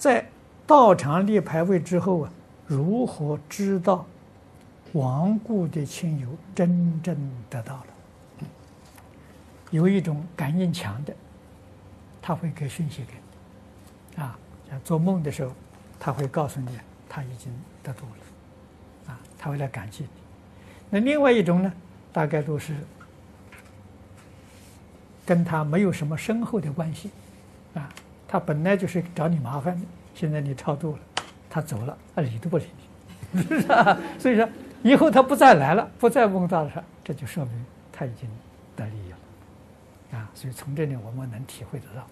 在道场立牌位之后啊，如何知道亡故的亲友真正得到了？有一种感应强的，他会给讯息给你，啊，像做梦的时候，他会告诉你他已经得度了，啊，他会来感激你。那另外一种呢，大概都是跟他没有什么深厚的关系，啊，他本来就是找你麻烦的，现在你超度了，他走了，他理都不理你，所以说以后他不再来了，不再梦到了，这就说明他已经得利益了。啊，所以从这里我们能体会得到。